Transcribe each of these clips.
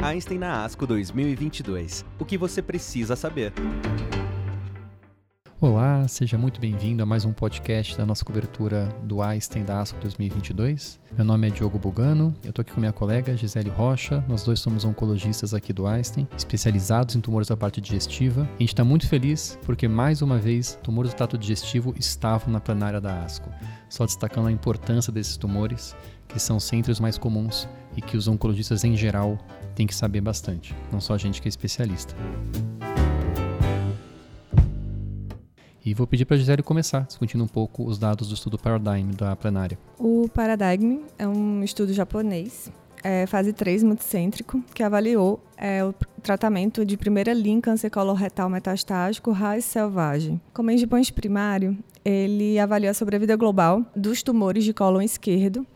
Einstein na ASCO 2022. O que você precisa saber. Olá, seja muito bem-vindo a mais um podcast da nossa cobertura do Einstein da ASCO 2022. Meu nome é Diogo Bugano, eu estou aqui com minha colega Gisele Rocha, nós dois somos oncologistas aqui do Einstein, especializados em tumores da parte digestiva. A gente está muito feliz porque, mais uma vez, tumores do trato digestivo estavam na plenária da ASCO, só destacando a importância desses tumores, que são sempre os mais comuns e que os oncologistas em geral têm que saber bastante, não só a gente que é especialista. E vou pedir para a Gisele começar, discutindo um pouco os dados do estudo Paradigm da plenária. O Paradigm é um estudo japonês, é, fase 3 multicêntrico, que avaliou é, o tratamento de primeira linha câncer coloretal metastático raiz selvagem. Como endpoint primário, ele avaliou a sobrevida global dos tumores de cólon esquerdo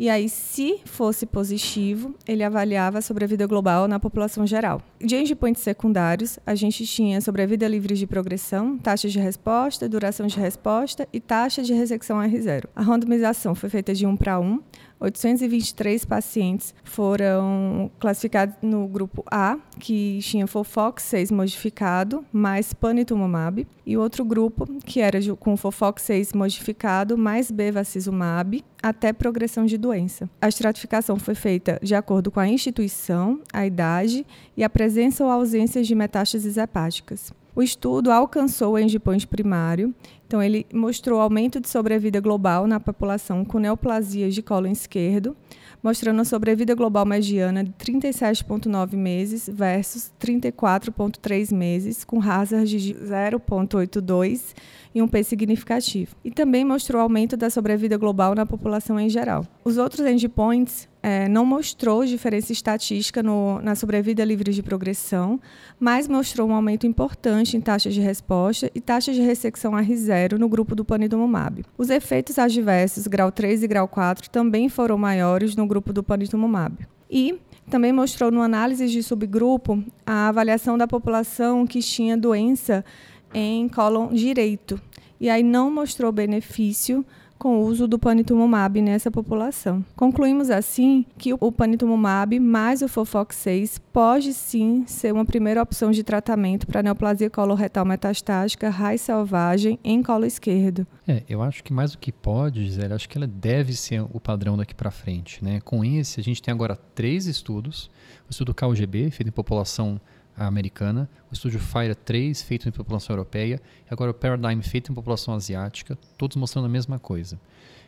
e aí, se fosse positivo, ele avaliava a sobrevida global na população geral. De endpoints secundários, a gente tinha sobrevida livre de progressão, taxa de resposta, duração de resposta e taxa de ressecção R0. A randomização foi feita de 1 para 1, 823 pacientes foram classificados no grupo A, que tinha Fofox 6 modificado, mais panitumumab, e outro grupo, que era com Fofox 6 modificado, mais bevacizumab, até progressão de doença. A estratificação foi feita de acordo com a instituição, a idade e a presença ou ausência de metástases hepáticas. O estudo alcançou o endpoint primário, então ele mostrou aumento de sobrevida global na população com neoplasias de colo esquerdo, mostrando a sobrevida global mediana de 37,9 meses versus 34,3 meses, com hazard de 0,82 e um P significativo. E também mostrou aumento da sobrevida global na população em geral. Os outros endpoints é, não mostrou diferença estatística no, na sobrevida livre de progressão, mas mostrou um aumento importante em taxa de resposta e taxa de ressecção R0 no grupo do panitumumab. Os efeitos adversos grau 3 e grau 4 também foram maiores no grupo do panitumumab. E também mostrou no análise de subgrupo a avaliação da população que tinha doença em cólon direito. E aí não mostrou benefício com o uso do panitumumab nessa população. Concluímos assim que o panitumumab mais o Fofox 6 pode sim ser uma primeira opção de tratamento para neoplasia coloretal metastática raiz selvagem em colo esquerdo. É, eu acho que mais do que pode, Gisele, acho que ela deve ser o padrão daqui para frente. Né? Com esse, a gente tem agora três estudos. O estudo KUGB, feito em população americana, o estúdio Fire 3, feito em população europeia, e agora o Paradigm, feito em população asiática, todos mostrando a mesma coisa.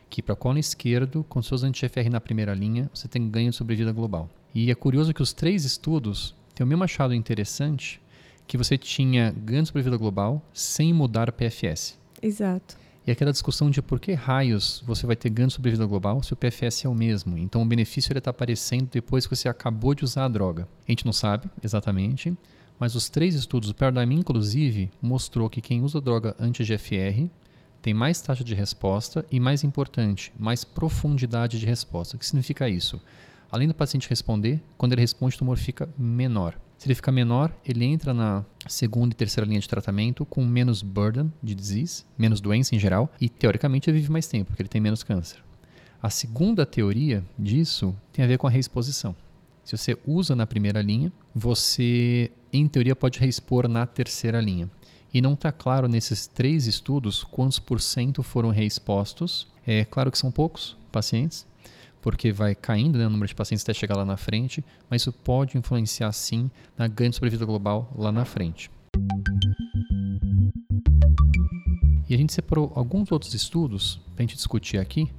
Que para colo esquerdo, com seus anti-FR na primeira linha, você tem ganho de sobrevida global. E é curioso que os três estudos têm o mesmo achado interessante, que você tinha ganho de sobrevida global sem mudar o PFS. Exato. E aquela discussão de por que raios você vai ter ganho de sobrevida global se o PFS é o mesmo. Então o benefício está aparecendo depois que você acabou de usar a droga. A gente não sabe exatamente, mas os três estudos, o Paradigm inclusive, mostrou que quem usa droga anti-GFR tem mais taxa de resposta e, mais importante, mais profundidade de resposta. O que significa isso? Além do paciente responder, quando ele responde, o tumor fica menor. Se ele ficar menor, ele entra na segunda e terceira linha de tratamento com menos burden de disease, menos doença em geral, e teoricamente ele vive mais tempo, porque ele tem menos câncer. A segunda teoria disso tem a ver com a reexposição. Se você usa na primeira linha, você, em teoria, pode reexpor na terceira linha. E não está claro nesses três estudos quantos por cento foram reexpostos. É claro que são poucos pacientes, porque vai caindo né, o número de pacientes até chegar lá na frente, mas isso pode influenciar sim na grande sobrevida global lá na frente. E a gente separou alguns outros estudos para a gente discutir aqui,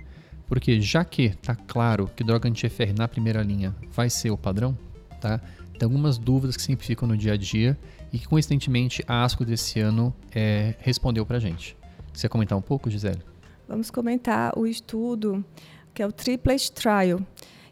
porque já que está claro que droga anti-FR na primeira linha vai ser o padrão, tá? tem algumas dúvidas que sempre ficam no dia a dia e que coincidentemente a ASCO desse ano é, respondeu para a gente. Você quer comentar um pouco, Gisele? Vamos comentar o estudo que é o Triplet Trial,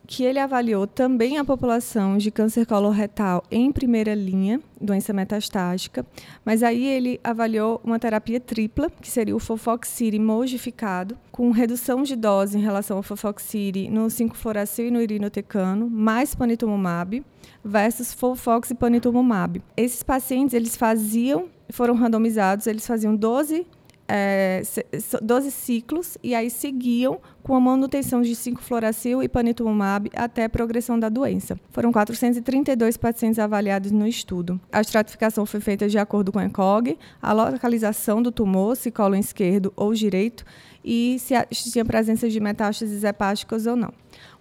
que ele avaliou também a população de câncer coloretal em primeira linha, doença metastática, mas aí ele avaliou uma terapia tripla, que seria o Fofoxiri modificado, com redução de dose em relação ao Fofoxiri no 5-fluoracil e no irinotecano, mais panitumumab, versus Fofox e panitumumab. Esses pacientes, eles faziam, foram randomizados, eles faziam 12 é, 12 ciclos e aí seguiam com a manutenção de 5-fluoracil e panitumumab até a progressão da doença. Foram 432 pacientes avaliados no estudo. A estratificação foi feita de acordo com a ECOG, a localização do tumor, se colo esquerdo ou direito, e se tinha presença de metástases hepáticas ou não.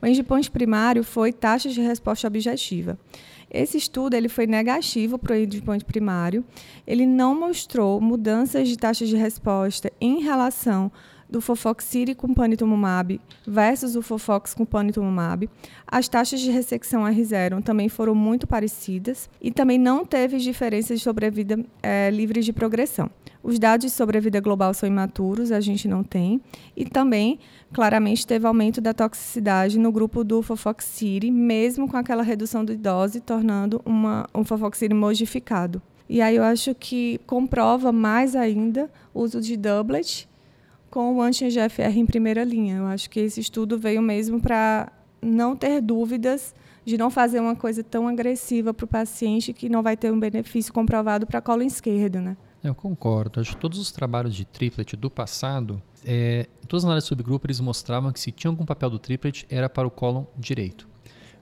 O endpoint primário foi taxa de resposta objetiva. Esse estudo ele foi negativo para o endpoint primário. Ele não mostrou mudanças de taxa de resposta em relação do Fofoxiri com panitumumab versus o Fofox com panitumumab. As taxas de ressecção R0 também foram muito parecidas e também não teve diferenças de sobrevida é, livre de progressão. Os dados de sobrevida global são imaturos, a gente não tem. E também, claramente, teve aumento da toxicidade no grupo do Fofoxiri, mesmo com aquela redução de dose, tornando uma, um Fofoxiri modificado. E aí eu acho que comprova mais ainda o uso de doublet com o anti-GFR em primeira linha. Eu acho que esse estudo veio mesmo para não ter dúvidas de não fazer uma coisa tão agressiva para o paciente que não vai ter um benefício comprovado para a colo esquerdo, né? Eu concordo. Acho que todos os trabalhos de triplet do passado, é, todas as análises subgrupo, eles mostravam que se tinha algum papel do triplet, era para o colo direito.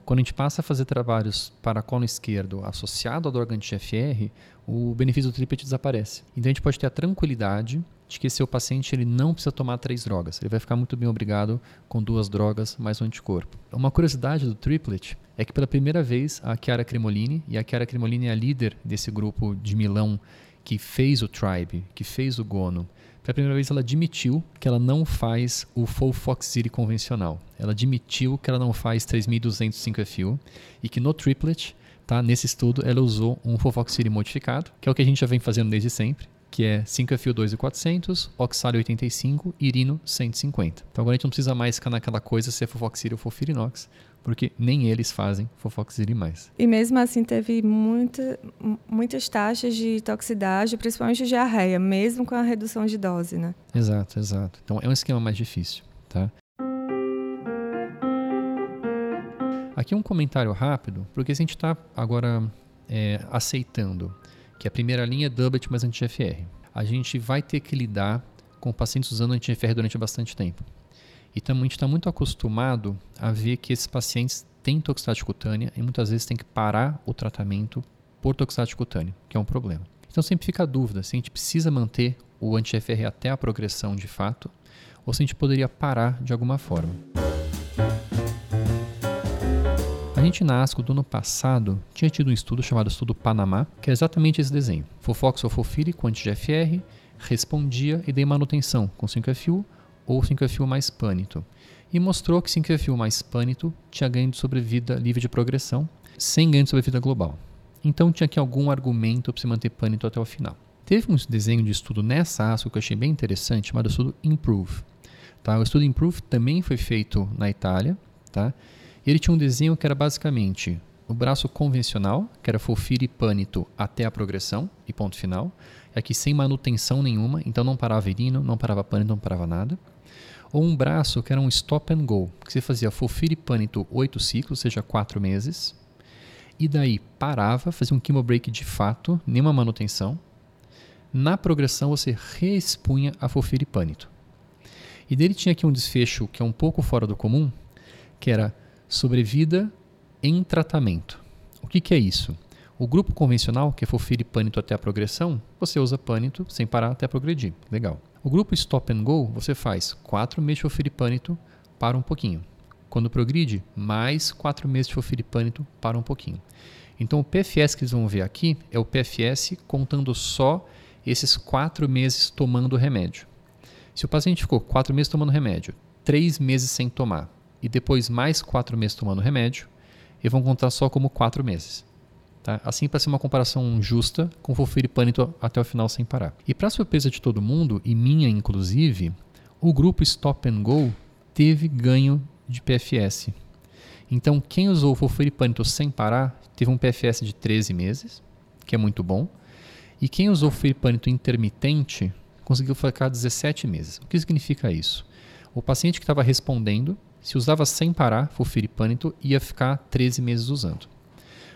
Quando a gente passa a fazer trabalhos para colo esquerdo associado ao droga anti-GFR, o benefício do triplet desaparece. Então a gente pode ter a tranquilidade de que seu paciente ele não precisa tomar três drogas. Ele vai ficar muito bem obrigado com duas drogas mais um anticorpo. Uma curiosidade do triplet é que pela primeira vez a Chiara Cremolini, e a Chiara Cremolini é a líder desse grupo de Milão que fez o Tribe, que fez o Gono, pela primeira vez ela admitiu que ela não faz o Folfoxiri convencional. Ela admitiu que ela não faz 3205 FU e que no triplet, tá, nesse estudo, ela usou um Folfoxiri modificado, que é o que a gente já vem fazendo desde sempre, que é 5FU2 e 400, Oxalio 85 Irino 150. Então agora a gente não precisa mais ficar naquela coisa se é Fofoxiri ou Fofirinox, porque nem eles fazem Fofoxiri mais. E mesmo assim teve muita, muitas taxas de toxicidade, principalmente de diarreia, mesmo com a redução de dose, né? Exato, exato. Então é um esquema mais difícil, tá? Aqui um comentário rápido, porque se a gente está agora é, aceitando que a primeira linha é doublet mais anti-GFR. A gente vai ter que lidar com pacientes usando anti-GFR durante bastante tempo. E também a gente está muito acostumado a ver que esses pacientes têm toxicidade cutânea e muitas vezes tem que parar o tratamento por toxicidade cutânea, que é um problema. Então sempre fica a dúvida se a gente precisa manter o anti-FR até a progressão de fato ou se a gente poderia parar de alguma forma. A gente na ASCO do ano passado tinha tido um estudo chamado Estudo Panamá, que é exatamente esse desenho. Fofox ou Fofiri com anti-GFR, respondia e dei manutenção com 5FU ou 5FU mais pânito. E mostrou que 5FU mais pânito tinha ganho de sobrevida livre de progressão, sem ganho de sobrevida global. Então tinha aqui algum argumento para se manter pânito até o final. Teve um desenho de estudo nessa ASCO que eu achei bem interessante, chamado estudo Improve. Tá? O estudo Improve também foi feito na Itália, tá? Ele tinha um desenho que era basicamente o braço convencional, que era Fofiri Pânito até a progressão e ponto final. Aqui sem manutenção nenhuma, então não parava irino, não parava pânito, não parava nada. Ou um braço que era um stop and go, que você fazia Fofiri Pânito 8 ciclos, ou seja, 4 meses. E daí parava, fazia um chemo break de fato, nenhuma manutenção. Na progressão você reexpunha a Fofiri Pânito. E dele tinha aqui um desfecho que é um pouco fora do comum, que era sobrevida em tratamento. O que, que é isso? O grupo convencional, que é Fofiri Pânito até a progressão, você usa Pânito sem parar até progredir. Legal. O grupo Stop and Go, você faz 4 meses de Fofiri Pânito, para um pouquinho. Quando progride, mais 4 meses de Fofiri Pânito, para um pouquinho. Então o PFS que eles vão ver aqui é o PFS contando só esses 4 meses tomando remédio. Se o paciente ficou 4 meses tomando remédio, 3 meses sem tomar, e depois mais quatro meses tomando remédio, e vão contar só como quatro meses. Tá? Assim, para ser uma comparação justa com Fofiripânito até o final sem parar. E para surpresa de todo mundo, e minha inclusive, o grupo Stop and Go teve ganho de PFS. Então, quem usou Fofiripânito sem parar teve um PFS de 13 meses, que é muito bom. E quem usou Fofiripânito intermitente conseguiu ficar 17 meses. O que significa isso? O paciente que estava respondendo se usava sem parar fulfiripânito, ia ficar 13 meses usando.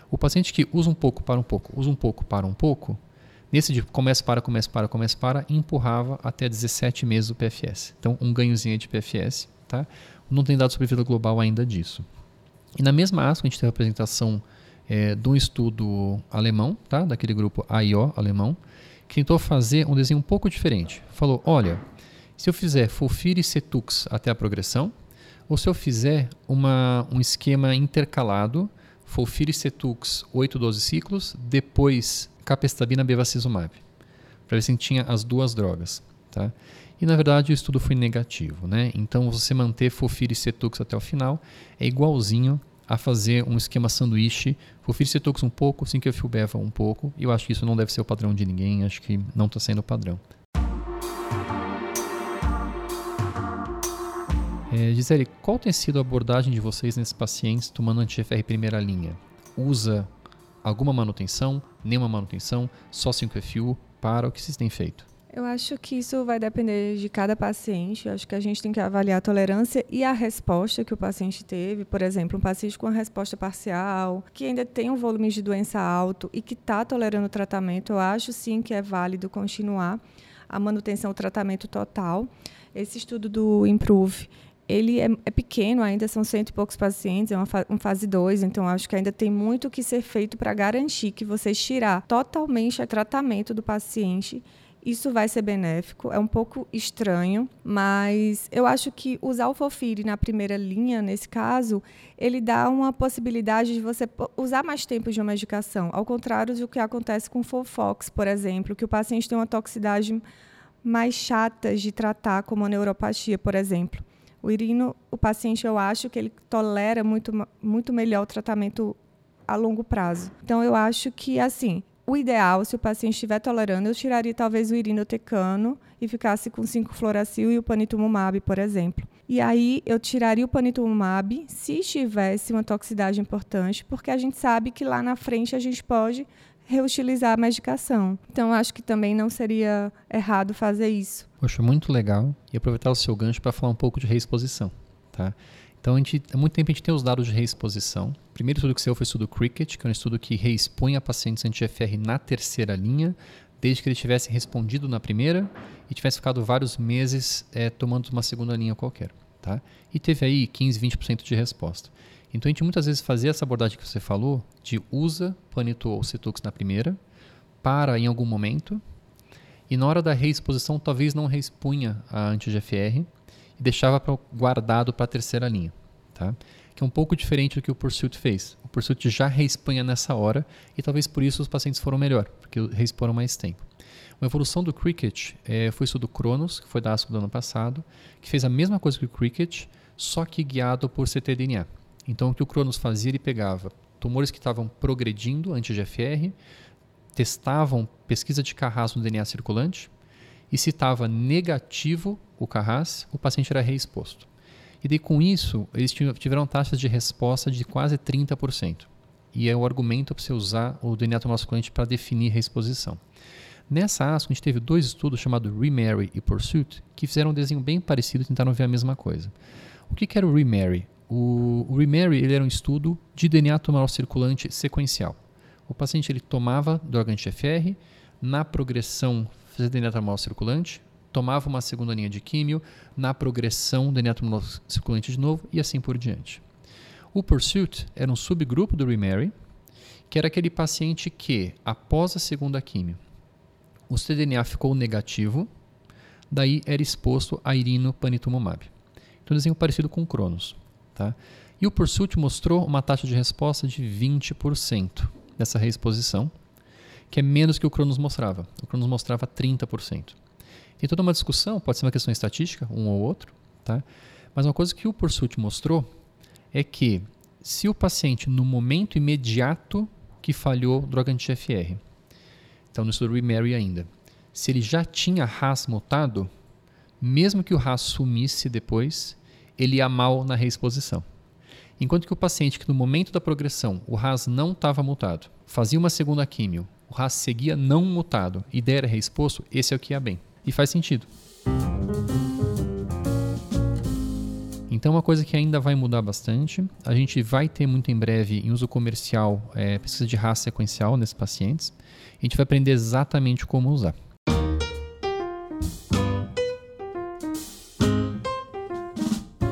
O paciente que usa um pouco, para um pouco, usa um pouco, para um pouco, Nesse de começa, para, começa, para, começa, para, empurrava até 17 meses o PFS. Então, um ganhozinho de PFS. Tá? Não tem dado sobre vida global ainda disso. E na mesma ASCO, a gente tem a apresentação é, de um estudo alemão, tá? daquele grupo AIO alemão, que tentou fazer um desenho um pouco diferente. Falou: olha, se eu fizer Fulfir e Cetux até a progressão, ou se eu fizer uma, um esquema intercalado, Fulfir e Cetux 8, 12 ciclos, depois capestabina bevacizumab, para ver se tinha as duas drogas. Tá? E na verdade o estudo foi negativo. Né? Então você manter Fulfir e Cetux até o final é igualzinho a fazer um esquema sanduíche, Fulfir e Cetux um pouco, Sinkefilbeva um pouco. E eu acho que isso não deve ser o padrão de ninguém, acho que não está sendo o padrão. É, Gisele, qual tem sido a abordagem de vocês nesses pacientes tomando anti-GFR primeira linha? Usa alguma manutenção, nenhuma manutenção, só 5FU? Para o que vocês têm feito? Eu acho que isso vai depender de cada paciente. Eu acho que a gente tem que avaliar a tolerância e a resposta que o paciente teve. Por exemplo, um paciente com uma resposta parcial, que ainda tem um volume de doença alto e que está tolerando o tratamento, eu acho sim que é válido continuar a manutenção do tratamento total. Esse estudo do Improve, ele é, é, pequeno ainda, são cento e poucos pacientes, é uma, fa uma fase 2, então acho que ainda tem muito que ser feito para garantir que você tirar totalmente o tratamento do paciente. Isso vai ser benéfico, é um pouco estranho, mas eu acho que usar o Fofire na primeira linha, nesse caso, ele dá uma possibilidade de você usar mais tempo de uma medicação, ao contrário do que acontece com o Fofox, por exemplo, que o paciente tem uma toxicidade mais chata de tratar, como a neuropatia, por exemplo. O irino, o paciente, eu acho que ele tolera muito, muito melhor o tratamento a longo prazo. Então, eu acho que, assim, o ideal, se o paciente estiver tolerando, eu tiraria talvez o irinotecano e ficasse com 5-fluoracil e o panitumumab, por exemplo. E aí eu tiraria o panitumumab se tivesse uma toxicidade importante, porque a gente sabe que lá na frente a gente pode reutilizar a medicação. Então, acho que também não seria errado fazer isso. Poxa, muito legal. E aproveitar o seu gancho para falar um pouco de reexposição. Tá? Então, a gente, há muito tempo a gente tem os dados de reexposição. O primeiro estudo que saiu foi o estudo Cricket, que é um estudo que reexpõe a pacientes anti-FR na terceira linha, desde que ele tivesse respondido na primeira e tivesse ficado vários meses é, tomando uma segunda linha qualquer. Tá? E teve aí 15, 20% de resposta. Então a gente muitas vezes fazia essa abordagem que você falou, de usa Panito ou Cetux na primeira, para em algum momento, e na hora da reexposição talvez não reexpunha a anti-GFR e deixava guardado para a terceira linha. Tá? Que é um pouco diferente do que o Pursuit fez. O Pursuit já reexpunha nessa hora e talvez por isso os pacientes foram melhor, porque reexporam mais tempo. Uma evolução do Cricket é, foi isso do Cronos, que foi da ASCO do ano passado, que fez a mesma coisa que o Cricket, só que guiado por ctDNA. Então, o que o Cronos fazia, ele pegava tumores que estavam progredindo anti-GFR, testavam pesquisa de Carras no DNA circulante, e se estava negativo o Carras, o paciente era reexposto. E daí, com isso, eles tiveram taxas de resposta de quase 30%. E é o argumento para você usar o DNA circulante para definir reexposição. Nessa ASCO, a gente teve dois estudos chamados Remarry e Pursuit, que fizeram um desenho bem parecido e tentaram ver a mesma coisa. O que, que era o Remarry? O, o Remarry ele era um estudo de DNA tumoral circulante sequencial. O paciente ele tomava droga anti-FR, na progressão fazia DNA tumoral circulante, tomava uma segunda linha de químio, na progressão DNA tumoral circulante de novo e assim por diante. O Pursuit era um subgrupo do Remarry, que era aquele paciente que, após a segunda químio, o cDNA ficou negativo, daí era exposto a irinopanituzumab. Então, desenho parecido com o Cronos. Tá? E o Pursuit mostrou uma taxa de resposta de 20% dessa reexposição, que é menos que o Cronos mostrava. O Cronos mostrava 30%. Tem toda uma discussão, pode ser uma questão estatística, um ou outro, tá? mas uma coisa que o Pursuit mostrou é que se o paciente, no momento imediato que falhou droga anti-FR, então no estudo Remarry ainda, se ele já tinha RAS mutado, mesmo que o RAS sumisse depois, ele ia mal na reexposição. Enquanto que o paciente que no momento da progressão o RAS não estava mutado, fazia uma segunda químio, o RAS seguia não mutado e era reexposto, esse é o que ia bem. E faz sentido. Então, uma coisa que ainda vai mudar bastante. A gente vai ter muito em breve em uso comercial é, pesquisa de raça sequencial nesses pacientes. A gente vai aprender exatamente como usar.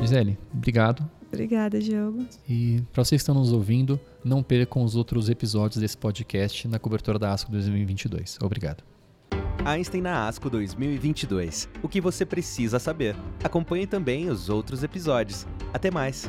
Gisele, obrigado. Obrigada, Diogo. E para vocês que estão nos ouvindo, não percam os outros episódios desse podcast na cobertura da ASCO 2022. Obrigado. Einstein na ASCO 2022. O que você precisa saber. Acompanhe também os outros episódios. Até mais!